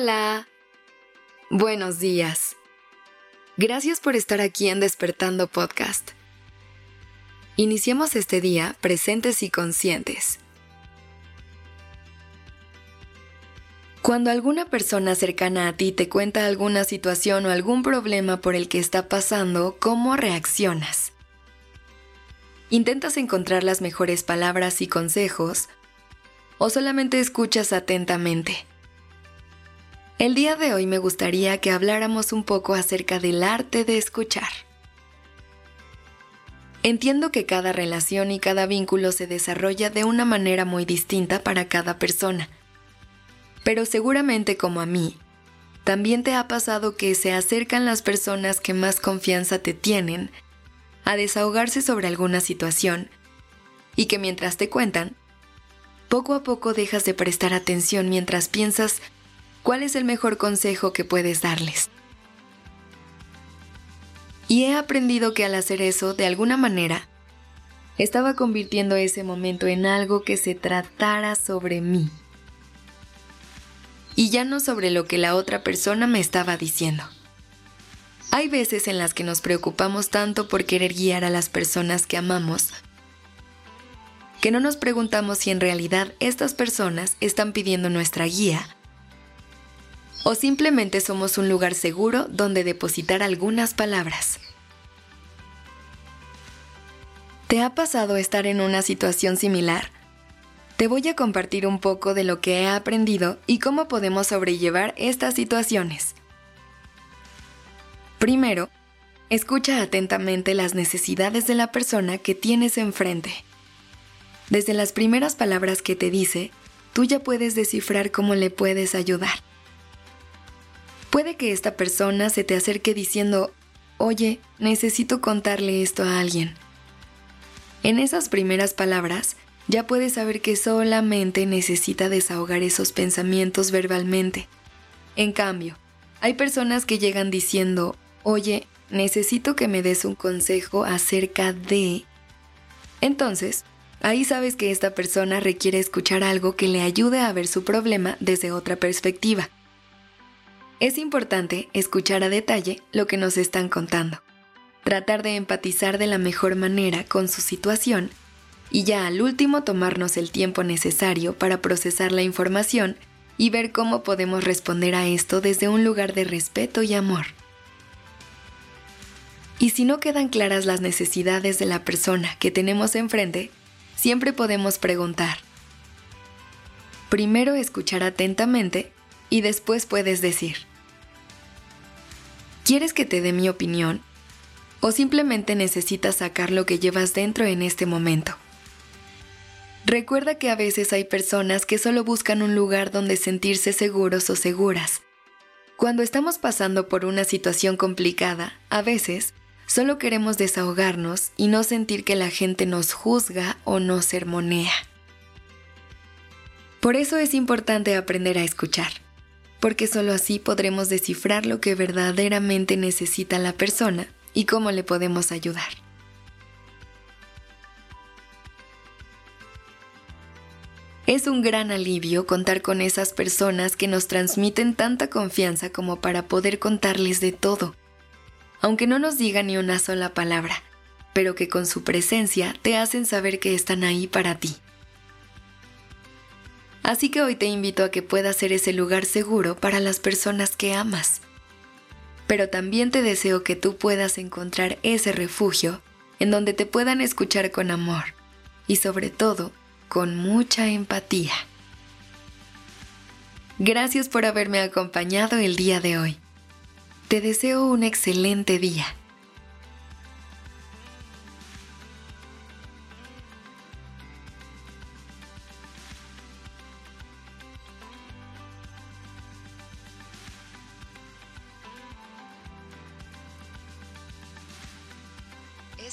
Hola. Buenos días. Gracias por estar aquí en Despertando Podcast. Iniciemos este día presentes y conscientes. Cuando alguna persona cercana a ti te cuenta alguna situación o algún problema por el que está pasando, ¿cómo reaccionas? ¿Intentas encontrar las mejores palabras y consejos o solamente escuchas atentamente? El día de hoy me gustaría que habláramos un poco acerca del arte de escuchar. Entiendo que cada relación y cada vínculo se desarrolla de una manera muy distinta para cada persona, pero seguramente como a mí, también te ha pasado que se acercan las personas que más confianza te tienen a desahogarse sobre alguna situación y que mientras te cuentan, poco a poco dejas de prestar atención mientras piensas cuál es el mejor consejo que puedes darles. Y he aprendido que al hacer eso, de alguna manera, estaba convirtiendo ese momento en algo que se tratara sobre mí. Y ya no sobre lo que la otra persona me estaba diciendo. Hay veces en las que nos preocupamos tanto por querer guiar a las personas que amamos, que no nos preguntamos si en realidad estas personas están pidiendo nuestra guía o simplemente somos un lugar seguro donde depositar algunas palabras. ¿Te ha pasado estar en una situación similar? Te voy a compartir un poco de lo que he aprendido y cómo podemos sobrellevar estas situaciones. Primero, escucha atentamente las necesidades de la persona que tienes enfrente. Desde las primeras palabras que te dice, tú ya puedes descifrar cómo le puedes ayudar. Puede que esta persona se te acerque diciendo, oye, necesito contarle esto a alguien. En esas primeras palabras, ya puedes saber que solamente necesita desahogar esos pensamientos verbalmente. En cambio, hay personas que llegan diciendo, oye, necesito que me des un consejo acerca de... Entonces, ahí sabes que esta persona requiere escuchar algo que le ayude a ver su problema desde otra perspectiva. Es importante escuchar a detalle lo que nos están contando, tratar de empatizar de la mejor manera con su situación y ya al último tomarnos el tiempo necesario para procesar la información y ver cómo podemos responder a esto desde un lugar de respeto y amor. Y si no quedan claras las necesidades de la persona que tenemos enfrente, siempre podemos preguntar. Primero escuchar atentamente y después puedes decir, ¿quieres que te dé mi opinión? ¿O simplemente necesitas sacar lo que llevas dentro en este momento? Recuerda que a veces hay personas que solo buscan un lugar donde sentirse seguros o seguras. Cuando estamos pasando por una situación complicada, a veces solo queremos desahogarnos y no sentir que la gente nos juzga o nos sermonea. Por eso es importante aprender a escuchar porque solo así podremos descifrar lo que verdaderamente necesita la persona y cómo le podemos ayudar. Es un gran alivio contar con esas personas que nos transmiten tanta confianza como para poder contarles de todo, aunque no nos digan ni una sola palabra, pero que con su presencia te hacen saber que están ahí para ti. Así que hoy te invito a que puedas ser ese lugar seguro para las personas que amas. Pero también te deseo que tú puedas encontrar ese refugio en donde te puedan escuchar con amor y sobre todo con mucha empatía. Gracias por haberme acompañado el día de hoy. Te deseo un excelente día.